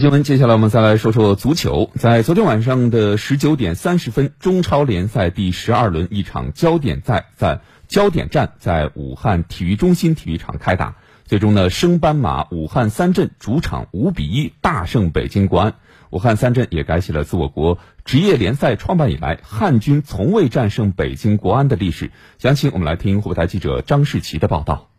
新闻，接下来我们再来说说足球。在昨天晚上的十九点三十分，中超联赛第十二轮一场焦点赛在焦点战在武汉体育中心体育场开打。最终呢，升班马武汉三镇主场五比一大胜北京国安。武汉三镇也改写了自我国职业联赛创办以来汉军从未战胜北京国安的历史。详情我们来听湖北台记者张世奇的报道。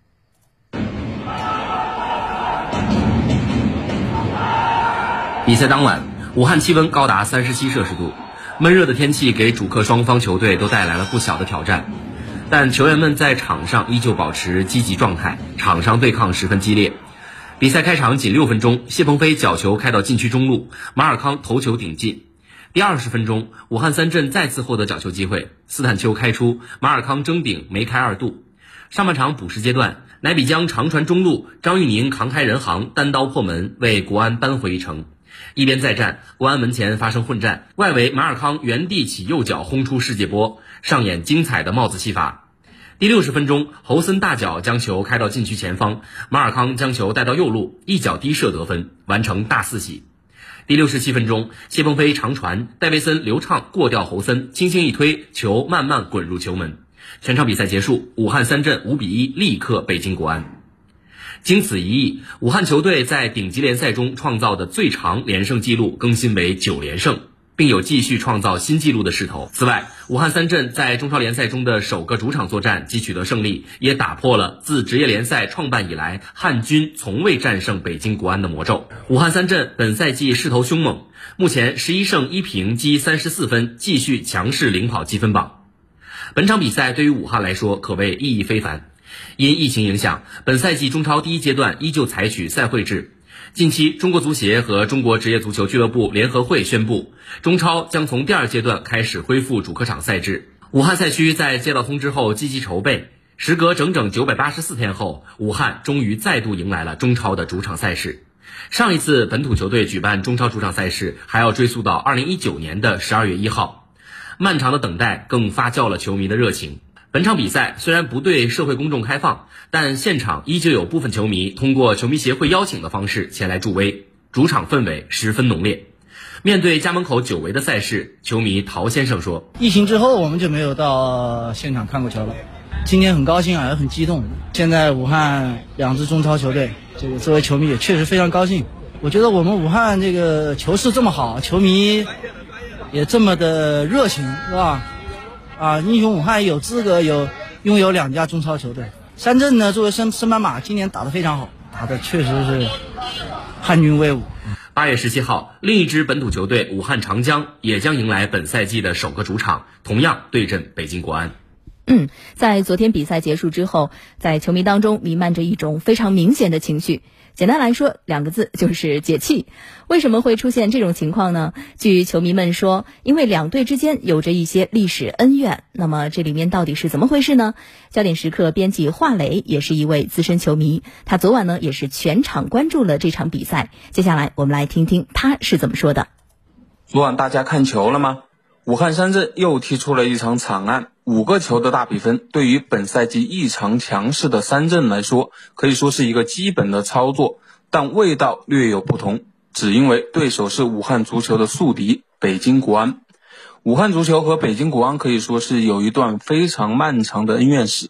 比赛当晚，武汉气温高达三十七摄氏度，闷热的天气给主客双方球队都带来了不小的挑战。但球员们在场上依旧保持积极状态，场上对抗十分激烈。比赛开场仅六分钟，谢鹏飞角球开到禁区中路，马尔康头球顶进。第二十分钟，武汉三镇再次获得角球机会，斯坦丘开出，马尔康争顶梅开二度。上半场补时阶段，乃比江长传中路，张玉宁扛开人行，单刀破门，为国安扳回一城。一边再战，国安门前发生混战，外围马尔康原地起右脚轰出世界波，上演精彩的帽子戏法。第六十分钟，侯森大脚将球开到禁区前方，马尔康将球带到右路，一脚低射得分，完成大四喜。第六十七分钟，谢鹏飞长传，戴维森流畅过掉侯森，轻轻一推，球慢慢滚入球门。全场比赛结束，武汉三镇五比一力克北京国安。经此一役，武汉球队在顶级联赛中创造的最长连胜纪录更新为九连胜，并有继续创造新纪录的势头。此外，武汉三镇在中超联赛中的首个主场作战即取得胜利，也打破了自职业联赛创办以来汉军从未战胜北京国安的魔咒。武汉三镇本赛季势头凶猛，目前十一胜一平积三十四分，继续强势领跑积分榜。本场比赛对于武汉来说可谓意义非凡。因疫情影响，本赛季中超第一阶段依旧采取赛会制。近期，中国足协和中国职业足球俱乐部联合会宣布，中超将从第二阶段开始恢复主客场赛制。武汉赛区在接到通知后积极筹备，时隔整整九百八十四天后，武汉终于再度迎来了中超的主场赛事。上一次本土球队举办中超主场赛事，还要追溯到二零一九年的十二月一号。漫长的等待更发酵了球迷的热情。本场比赛虽然不对社会公众开放，但现场依旧有部分球迷通过球迷协会邀请的方式前来助威，主场氛围十分浓烈。面对家门口久违的赛事，球迷陶先生说：“疫情之后，我们就没有到现场看过球了。今天很高兴啊，也很激动。现在武汉两支中超球队，这个作为球迷也确实非常高兴。我觉得我们武汉这个球市这么好，球迷也这么的热情，是吧？”啊！英雄武汉有资格有拥有两家中超球队。三镇呢，作为升升班马，今年打得非常好，打得确实是汉军威武。八月十七号，另一支本土球队武汉长江也将迎来本赛季的首个主场，同样对阵北京国安。嗯，在昨天比赛结束之后，在球迷当中弥漫着一种非常明显的情绪。简单来说，两个字就是解气。为什么会出现这种情况呢？据球迷们说，因为两队之间有着一些历史恩怨。那么这里面到底是怎么回事呢？焦点时刻编辑华磊也是一位资深球迷，他昨晚呢也是全场关注了这场比赛。接下来我们来听听他是怎么说的。昨晚大家看球了吗？武汉三镇又踢出了一场惨案。五个球的大比分，对于本赛季异常强势的三镇来说，可以说是一个基本的操作，但味道略有不同，只因为对手是武汉足球的宿敌北京国安。武汉足球和北京国安可以说是有一段非常漫长的恩怨史。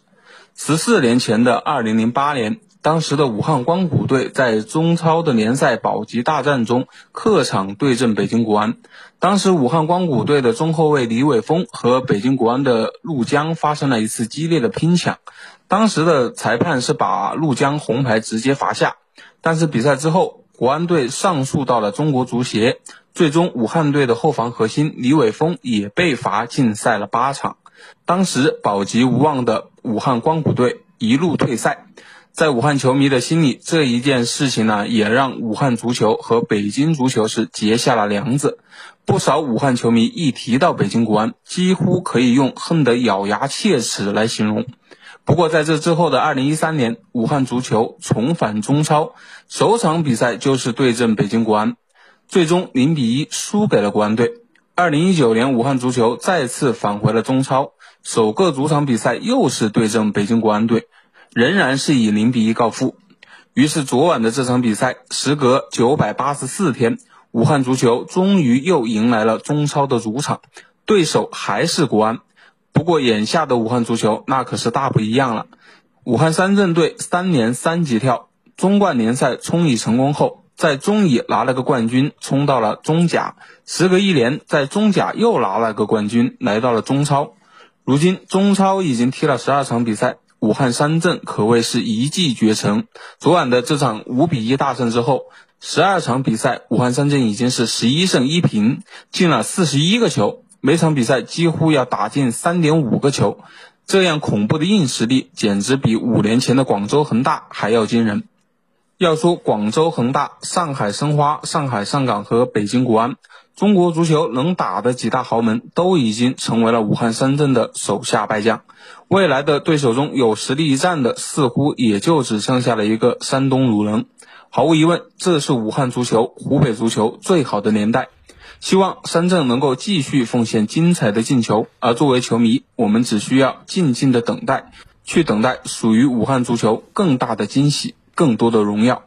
十四年前的二零零八年。当时的武汉光谷队在中超的联赛保级大战中客场对阵北京国安。当时武汉光谷队的中后卫李伟峰和北京国安的陆江发生了一次激烈的拼抢。当时的裁判是把陆江红牌直接罚下。但是比赛之后，国安队上诉到了中国足协，最终武汉队的后防核心李伟峰也被罚禁赛了八场。当时保级无望的武汉光谷队一路退赛。在武汉球迷的心里，这一件事情呢，也让武汉足球和北京足球是结下了梁子。不少武汉球迷一提到北京国安，几乎可以用恨得咬牙切齿来形容。不过在这之后的二零一三年，武汉足球重返中超，首场比赛就是对阵北京国安，最终零比一输给了国安队。二零一九年，武汉足球再次返回了中超，首个主场比赛又是对阵北京国安队。仍然是以零比一告负。于是昨晚的这场比赛，时隔九百八十四天，武汉足球终于又迎来了中超的主场，对手还是国安。不过眼下的武汉足球那可是大不一样了。武汉三镇队三年三级跳，中冠联赛冲乙成功后，在中乙拿了个冠军，冲到了中甲。时隔一年，在中甲又拿了个冠军，来到了中超。如今中超已经踢了十二场比赛。武汉三镇可谓是一骑绝尘。昨晚的这场五比一大胜之后，十二场比赛，武汉三镇已经是十一胜一平，进了四十一个球，每场比赛几乎要打进三点五个球。这样恐怖的硬实力，简直比五年前的广州恒大还要惊人。要说广州恒大、上海申花、上海上港和北京国安，中国足球能打的几大豪门，都已经成为了武汉三镇的手下败将。未来的对手中有实力一战的，似乎也就只剩下了一个山东鲁能。毫无疑问，这是武汉足球、湖北足球最好的年代。希望深圳能够继续奉献精彩的进球，而作为球迷，我们只需要静静的等待，去等待属于武汉足球更大的惊喜、更多的荣耀。